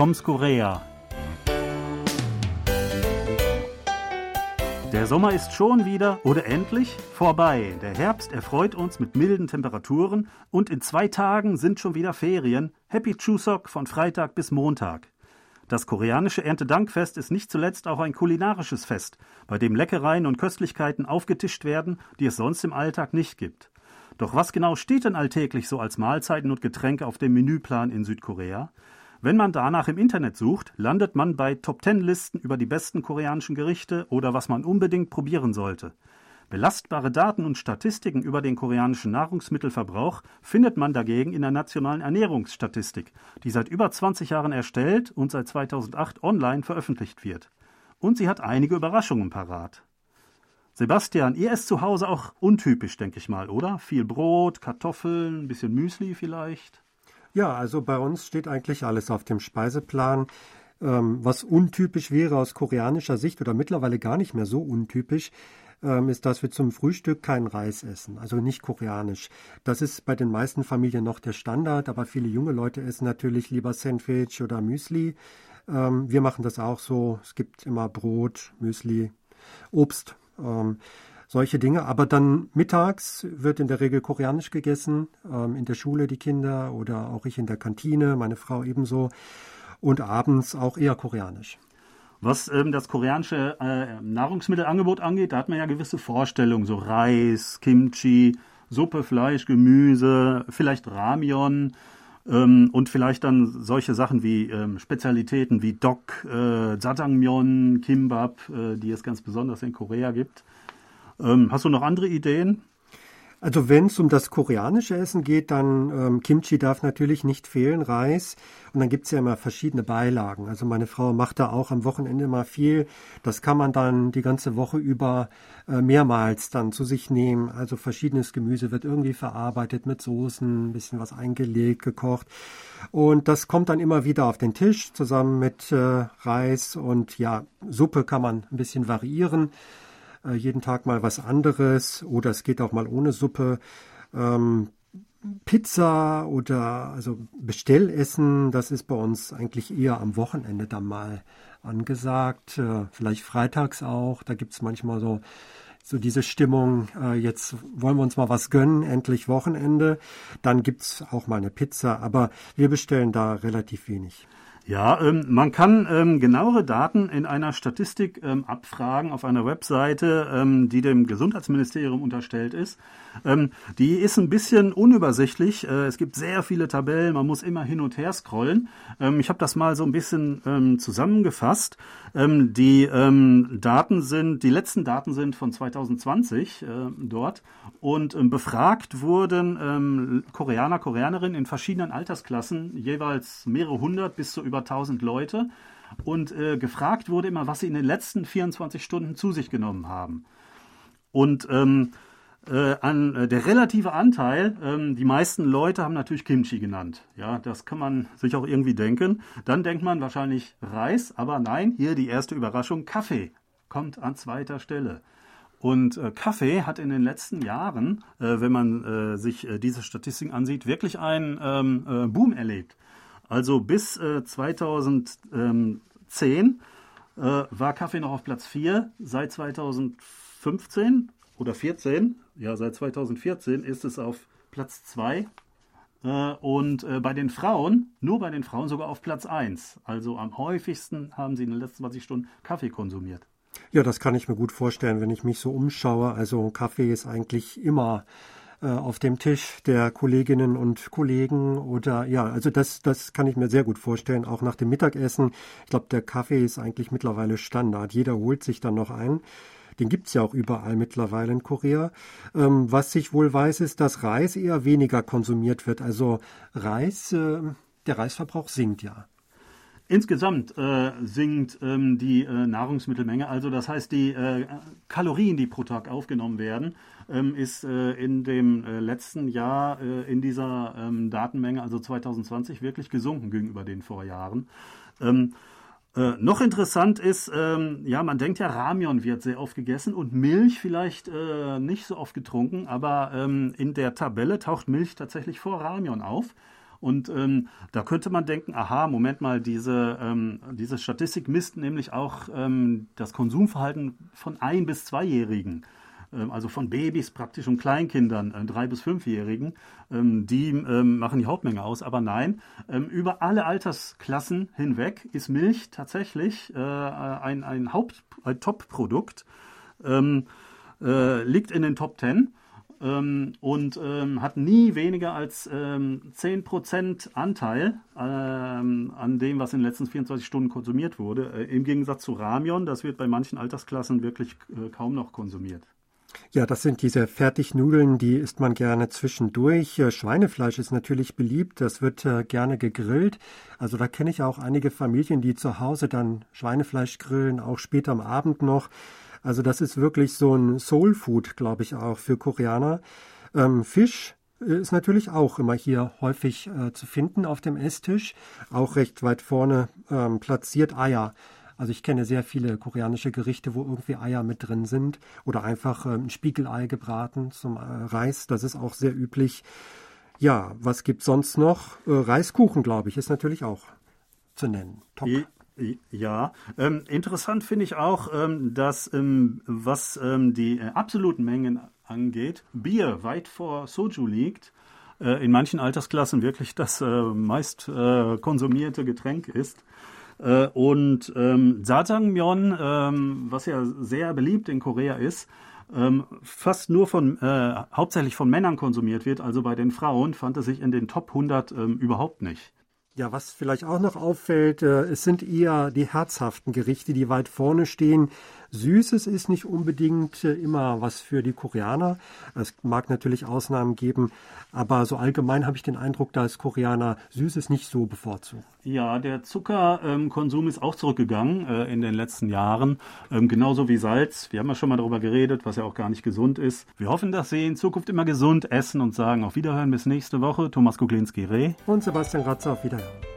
Toms Korea. Der Sommer ist schon wieder oder endlich vorbei. Der Herbst erfreut uns mit milden Temperaturen und in zwei Tagen sind schon wieder Ferien. Happy Chuseok von Freitag bis Montag. Das koreanische Erntedankfest ist nicht zuletzt auch ein kulinarisches Fest, bei dem Leckereien und Köstlichkeiten aufgetischt werden, die es sonst im Alltag nicht gibt. Doch was genau steht denn alltäglich so als Mahlzeiten und Getränke auf dem Menüplan in Südkorea? Wenn man danach im Internet sucht, landet man bei Top-10-Listen über die besten koreanischen Gerichte oder was man unbedingt probieren sollte. Belastbare Daten und Statistiken über den koreanischen Nahrungsmittelverbrauch findet man dagegen in der nationalen Ernährungsstatistik, die seit über 20 Jahren erstellt und seit 2008 online veröffentlicht wird. Und sie hat einige Überraschungen parat. Sebastian, ihr esst zu Hause auch untypisch, denke ich mal, oder? Viel Brot, Kartoffeln, ein bisschen Müsli vielleicht? Ja, also bei uns steht eigentlich alles auf dem Speiseplan. Ähm, was untypisch wäre aus koreanischer Sicht oder mittlerweile gar nicht mehr so untypisch, ähm, ist, dass wir zum Frühstück keinen Reis essen, also nicht koreanisch. Das ist bei den meisten Familien noch der Standard, aber viele junge Leute essen natürlich lieber Sandwich oder Müsli. Ähm, wir machen das auch so. Es gibt immer Brot, Müsli, Obst. Solche Dinge. Aber dann mittags wird in der Regel koreanisch gegessen, ähm, in der Schule die Kinder oder auch ich in der Kantine, meine Frau ebenso. Und abends auch eher koreanisch. Was ähm, das koreanische äh, Nahrungsmittelangebot angeht, da hat man ja gewisse Vorstellungen, so Reis, Kimchi, Suppe, Fleisch, Gemüse, vielleicht Ramion ähm, und vielleicht dann solche Sachen wie ähm, Spezialitäten wie Dok, äh, Jajangmyeon, Kimbap, äh, die es ganz besonders in Korea gibt. Ähm, hast du noch andere Ideen? Also wenn es um das koreanische Essen geht, dann ähm, Kimchi darf natürlich nicht fehlen, Reis. Und dann gibt's ja immer verschiedene Beilagen. Also meine Frau macht da auch am Wochenende mal viel. Das kann man dann die ganze Woche über äh, mehrmals dann zu sich nehmen. Also verschiedenes Gemüse wird irgendwie verarbeitet mit Soßen, ein bisschen was eingelegt, gekocht. Und das kommt dann immer wieder auf den Tisch zusammen mit äh, Reis und ja, Suppe kann man ein bisschen variieren äh, jeden Tag mal was anderes oder es geht auch mal ohne Suppe. Ähm, Pizza oder also Bestellessen, das ist bei uns eigentlich eher am Wochenende dann mal angesagt. Äh, vielleicht freitags auch. Da gibt's manchmal so, so diese Stimmung, äh, jetzt wollen wir uns mal was gönnen, endlich Wochenende. Dann gibt's auch mal eine Pizza, aber wir bestellen da relativ wenig. Ja, ähm, man kann ähm, genauere Daten in einer Statistik ähm, abfragen auf einer Webseite, ähm, die dem Gesundheitsministerium unterstellt ist. Ähm, die ist ein bisschen unübersichtlich. Äh, es gibt sehr viele Tabellen, man muss immer hin und her scrollen. Ähm, ich habe das mal so ein bisschen zusammengefasst. die Daten sind, die letzten Daten sind von 2020 äh, dort und befragt wurden Koreaner, Koreanerinnen in verschiedenen Altersklassen, jeweils mehrere hundert bis zu über 1000 Leute und äh, gefragt wurde immer, was sie in den letzten 24 Stunden zu sich genommen haben. Und ähm, äh, an, äh, der relative Anteil, ähm, die meisten Leute haben natürlich Kimchi genannt. Ja, das kann man sich auch irgendwie denken. Dann denkt man wahrscheinlich Reis, aber nein, hier die erste Überraschung, Kaffee kommt an zweiter Stelle. Und äh, Kaffee hat in den letzten Jahren, äh, wenn man äh, sich äh, diese Statistiken ansieht, wirklich einen ähm, äh, Boom erlebt. Also bis äh, 2010 äh, war Kaffee noch auf Platz 4. Seit 2015 oder 14, ja, seit 2014 ist es auf Platz 2. Äh, und äh, bei den Frauen, nur bei den Frauen sogar auf Platz 1. Also am häufigsten haben sie in den letzten 20 Stunden Kaffee konsumiert. Ja, das kann ich mir gut vorstellen, wenn ich mich so umschaue. Also Kaffee ist eigentlich immer äh, auf dem Tisch der Kolleginnen und Kollegen oder ja, also das, das kann ich mir sehr gut vorstellen, auch nach dem Mittagessen. Ich glaube, der Kaffee ist eigentlich mittlerweile Standard. Jeder holt sich dann noch ein. Den gibt's ja auch überall mittlerweile in Korea. Ähm, was ich wohl weiß, ist, dass Reis eher weniger konsumiert wird. Also Reis, äh, der Reisverbrauch sinkt ja. Insgesamt äh, sinkt ähm, die äh, Nahrungsmittelmenge, also das heißt die äh, Kalorien, die pro Tag aufgenommen werden, ähm, ist äh, in dem äh, letzten Jahr äh, in dieser ähm, Datenmenge, also 2020, wirklich gesunken gegenüber den Vorjahren. Ähm, noch interessant ist, ähm, ja, man denkt ja, Ramion wird sehr oft gegessen und Milch vielleicht nicht so oft getrunken, aber ähm, in der Tabelle taucht Milch tatsächlich vor Ramion auf. Und ähm, da könnte man denken, aha, Moment mal, diese, ähm, diese Statistik misst nämlich auch ähm, das Konsumverhalten von ein- bis zweijährigen ähm, also von Babys praktisch und Kleinkindern, äh, drei bis fünfjährigen, ähm, die ähm, machen die Hauptmenge aus. Aber nein, über alle Altersklassen hinweg ist Milch tatsächlich äh, ein, ein ein Top-Produkt, äh, liegt in den Top Ten ähm, und ähm, hat nie weniger als ähm, 10% Anteil ähm, an dem, was in den letzten 24 Stunden konsumiert wurde. Äh, Im Gegensatz zu Ramion, das wird bei manchen Altersklassen wirklich äh, kaum noch konsumiert. Ja, das sind diese Fertignudeln, die isst man gerne zwischendurch. Äh, Schweinefleisch ist natürlich beliebt, das wird äh, gerne gegrillt. Also da kenne ich auch einige Familien, die zu Hause dann Schweinefleisch grillen, auch später am Abend noch. Also das ist wirklich so ein Soul Food, glaube ich, auch für Koreaner. Ähm, Fisch ist natürlich auch immer hier häufig äh, zu finden auf dem Esstisch, auch recht weit vorne ähm, platziert Eier. Also ich kenne sehr viele koreanische Gerichte, wo irgendwie Eier mit drin sind oder einfach ähm, ein Spiegelei gebraten zum äh, Reis. Das ist auch sehr üblich. Ja, was gibt sonst noch? Äh, Reiskuchen, glaube ich, ist natürlich auch zu nennen. Top. Ja, ähm, interessant finde ich auch, ähm, dass ähm, was ähm, die äh, absoluten Mengen angeht, Bier weit vor Soju liegt, äh, in manchen Altersklassen wirklich das äh, meist äh, konsumierte Getränk ist. Äh, und ähm, Jajangmyeon, ähm, was ja sehr beliebt in Korea ist, fast nur von, äh, hauptsächlich von Männern konsumiert wird, also bei den Frauen fand es sich in den Top 100 überhaupt nicht. Ja, was vielleicht auch noch auffällt, äh, es sind eher die herzhaften Gerichte, die weit vorne stehen. Süßes ist nicht unbedingt äh, immer was für die Koreaner. Es mag natürlich Ausnahmen geben, aber so allgemein habe ich den Eindruck, dass Koreaner Süßes nicht so bevorzugen. Ja, der Zuckerkonsum ist auch zurückgegangen äh, in den letzten Jahren, ähm, genauso wie Salz. Wir haben ja schon mal darüber geredet, was ja auch gar nicht gesund ist. Wir hoffen, dass Sie in Zukunft immer gesund essen und sagen auf Wiederhören bis nächste Woche. Thomas Kuklinski-Reh und Sebastian Ratzer auf Wiederhören.